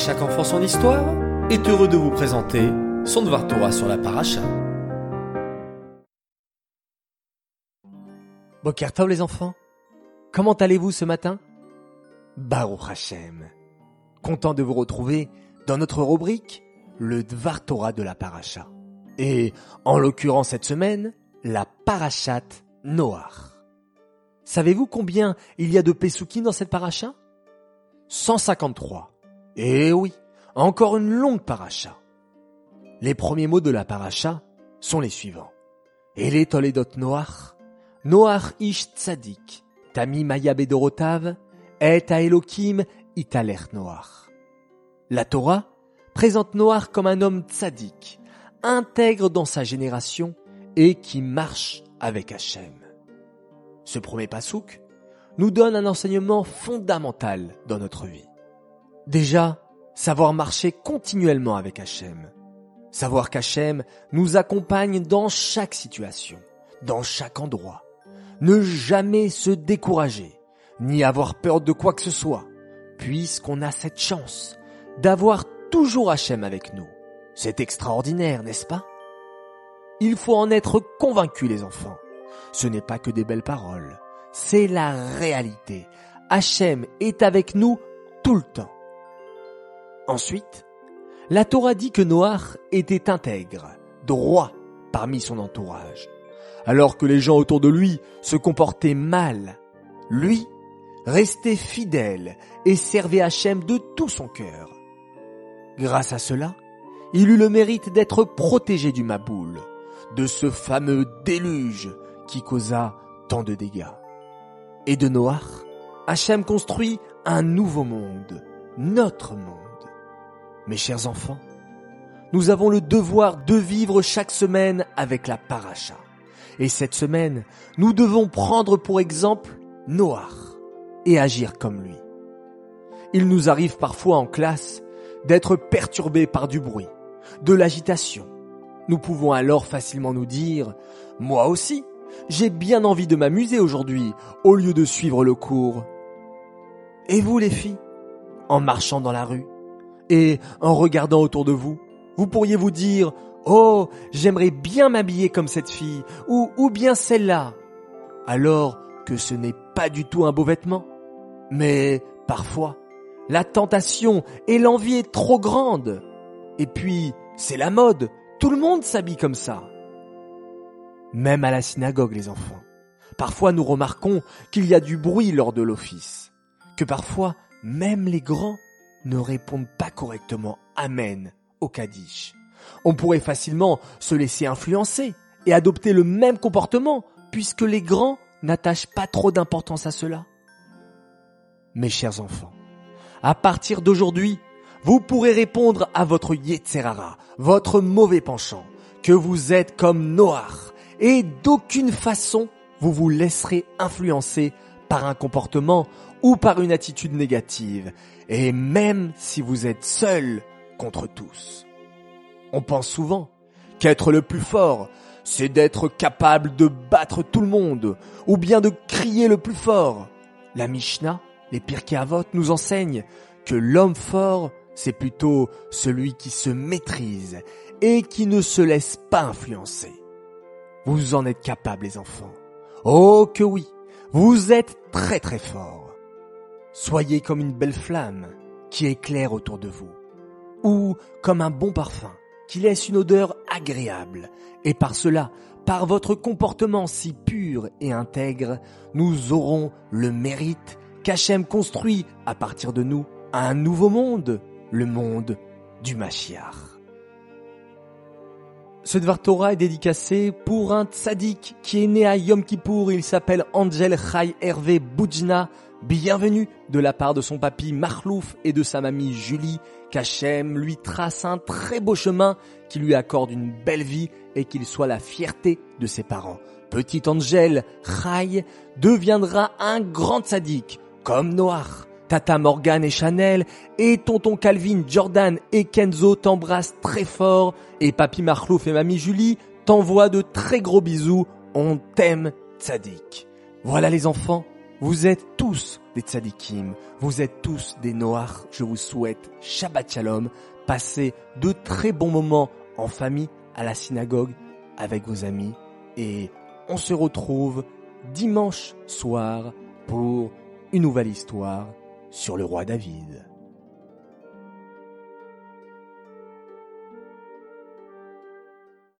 chaque enfant son histoire est heureux de vous présenter son Dvar Torah sur la paracha. Bokertov les enfants, comment allez-vous ce matin? Baruch Hashem, content de vous retrouver dans notre rubrique le Dvar Torah de la paracha. Et en l'occurrence cette semaine, la parachat Noach. Savez-vous combien il y a de Pesukim dans cette paracha? 153. Eh oui, encore une longue paracha. Les premiers mots de la paracha sont les suivants. Toledot ish tami maya et a Elohim Noach. La Torah présente Noach comme un homme tzadik, intègre dans sa génération et qui marche avec Hachem. Ce premier pasouk nous donne un enseignement fondamental dans notre vie. Déjà, savoir marcher continuellement avec Hachem. Savoir qu'Hachem nous accompagne dans chaque situation, dans chaque endroit. Ne jamais se décourager, ni avoir peur de quoi que ce soit, puisqu'on a cette chance d'avoir toujours Hachem avec nous. C'est extraordinaire, n'est-ce pas? Il faut en être convaincu, les enfants. Ce n'est pas que des belles paroles c'est la réalité. Hachem est avec nous tout le temps. Ensuite, la Torah dit que Noach était intègre, droit parmi son entourage. Alors que les gens autour de lui se comportaient mal, lui restait fidèle et servait Hachem de tout son cœur. Grâce à cela, il eut le mérite d'être protégé du Maboul, de ce fameux déluge qui causa tant de dégâts et de Noach, Hachem construit un nouveau monde, notre monde. Mes chers enfants, nous avons le devoir de vivre chaque semaine avec la paracha. Et cette semaine, nous devons prendre pour exemple Noach et agir comme lui. Il nous arrive parfois en classe d'être perturbés par du bruit, de l'agitation. Nous pouvons alors facilement nous dire, moi aussi, j'ai bien envie de m'amuser aujourd'hui au lieu de suivre le cours. Et vous les filles, en marchant dans la rue et en regardant autour de vous, vous pourriez vous dire Oh, j'aimerais bien m'habiller comme cette fille ou, bien celle-là. Alors que ce n'est pas du tout un beau vêtement. Mais parfois, la tentation et l'envie est trop grande. Et puis, c'est la mode. Tout le monde s'habille comme ça même à la synagogue les enfants. Parfois nous remarquons qu'il y a du bruit lors de l'office, que parfois même les grands ne répondent pas correctement Amen au Kaddish. On pourrait facilement se laisser influencer et adopter le même comportement puisque les grands n'attachent pas trop d'importance à cela. Mes chers enfants, à partir d'aujourd'hui, vous pourrez répondre à votre Yetzerara, votre mauvais penchant, que vous êtes comme Noach, et d'aucune façon vous vous laisserez influencer par un comportement ou par une attitude négative, et même si vous êtes seul contre tous. On pense souvent qu'être le plus fort, c'est d'être capable de battre tout le monde, ou bien de crier le plus fort. La Mishnah, les Pirkei Avot nous enseignent que l'homme fort, c'est plutôt celui qui se maîtrise et qui ne se laisse pas influencer. Vous en êtes capables, les enfants. Oh que oui, vous êtes très très forts. Soyez comme une belle flamme qui éclaire autour de vous, ou comme un bon parfum qui laisse une odeur agréable, et par cela, par votre comportement si pur et intègre, nous aurons le mérite qu'Hachem construit à partir de nous un nouveau monde, le monde du Machiar. Ce Dvar est dédicacé pour un tzaddik qui est né à Yom Kippour. Il s'appelle Angel Chai Hervé Boudjna. Bienvenue de la part de son papy Marlouf et de sa mamie Julie. Qu'Hachem lui trace un très beau chemin, qui lui accorde une belle vie et qu'il soit la fierté de ses parents. Petit Angel Chai deviendra un grand tzaddik, comme Noach. Tata Morgan et Chanel, et tonton Calvin, Jordan et Kenzo t'embrassent très fort, et papy Marlouf et mamie Julie t'envoient de très gros bisous. On t'aime, Tzadik. Voilà les enfants, Vous êtes tous des tzadikim, vous êtes tous des noirs. Je vous souhaite Shabbat Shalom. Passez de très bons moments en famille, à la synagogue, avec vos amis. Et on se retrouve dimanche soir pour une nouvelle histoire sur le roi David.